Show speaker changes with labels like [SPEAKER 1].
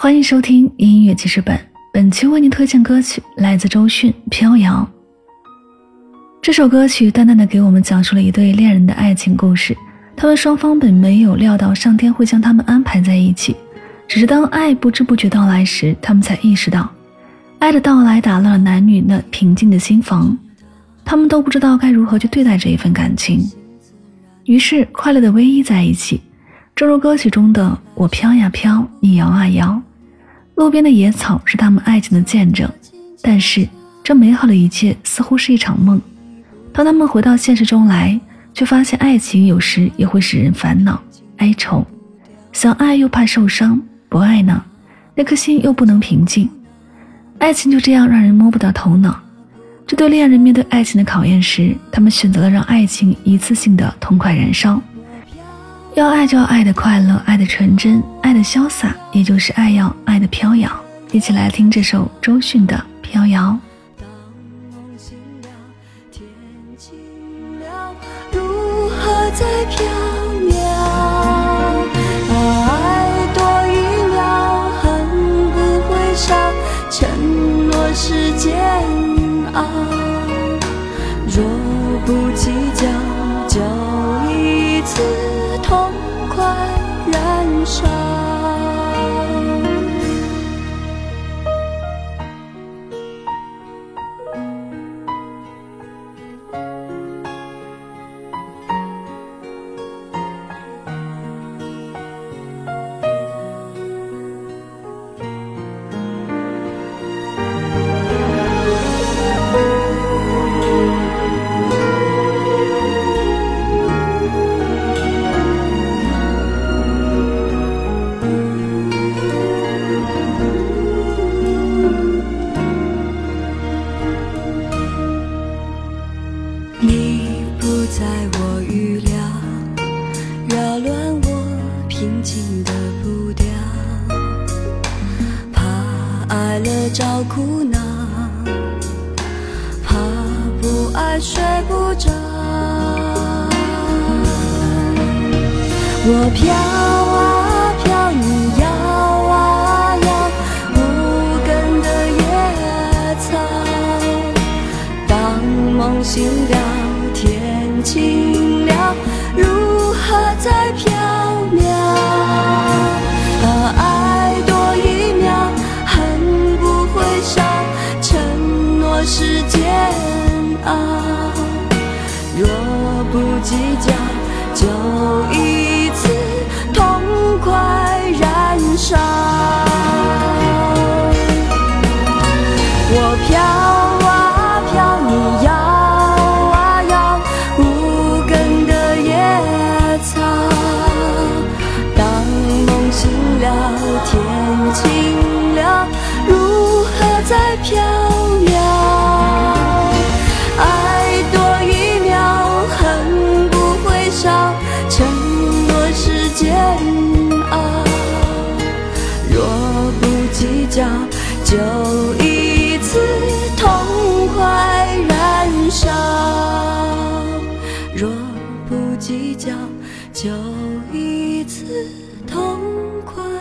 [SPEAKER 1] 欢迎收听音乐记事本，本期为您推荐歌曲来自周迅《飘摇》。这首歌曲淡淡的给我们讲述了一对恋人的爱情故事。他们双方本没有料到上天会将他们安排在一起，只是当爱不知不觉到来时，他们才意识到，爱的到来打乱了男女那平静的心房。他们都不知道该如何去对待这一份感情，于是快乐的偎依在一起。正如歌曲中的“我飘呀飘，你摇啊摇”，路边的野草是他们爱情的见证。但是，这美好的一切似乎是一场梦。当他们回到现实中来，却发现爱情有时也会使人烦恼、哀愁。想爱又怕受伤，不爱呢，那颗心又不能平静。爱情就这样让人摸不到头脑。这对恋人面对爱情的考验时，他们选择了让爱情一次性的痛快燃烧。要爱就要爱的快乐，爱的纯真，爱的潇洒，也就是爱要爱的飘摇。一起来听这首周迅的《飘摇》。
[SPEAKER 2] 如何在飘渺？爱多一秒，恨不会少，承诺是煎熬。若不计较，就一次。伤爱了找苦恼，怕不爱睡不着。我飘啊飘，你摇啊摇，无根的野草，当梦醒了。天晴计较就一次痛快燃烧我飘啊飘你摇啊摇无根的野草。当梦醒了天晴了如何再飘？就一次痛快燃烧。若不计较就一次痛快。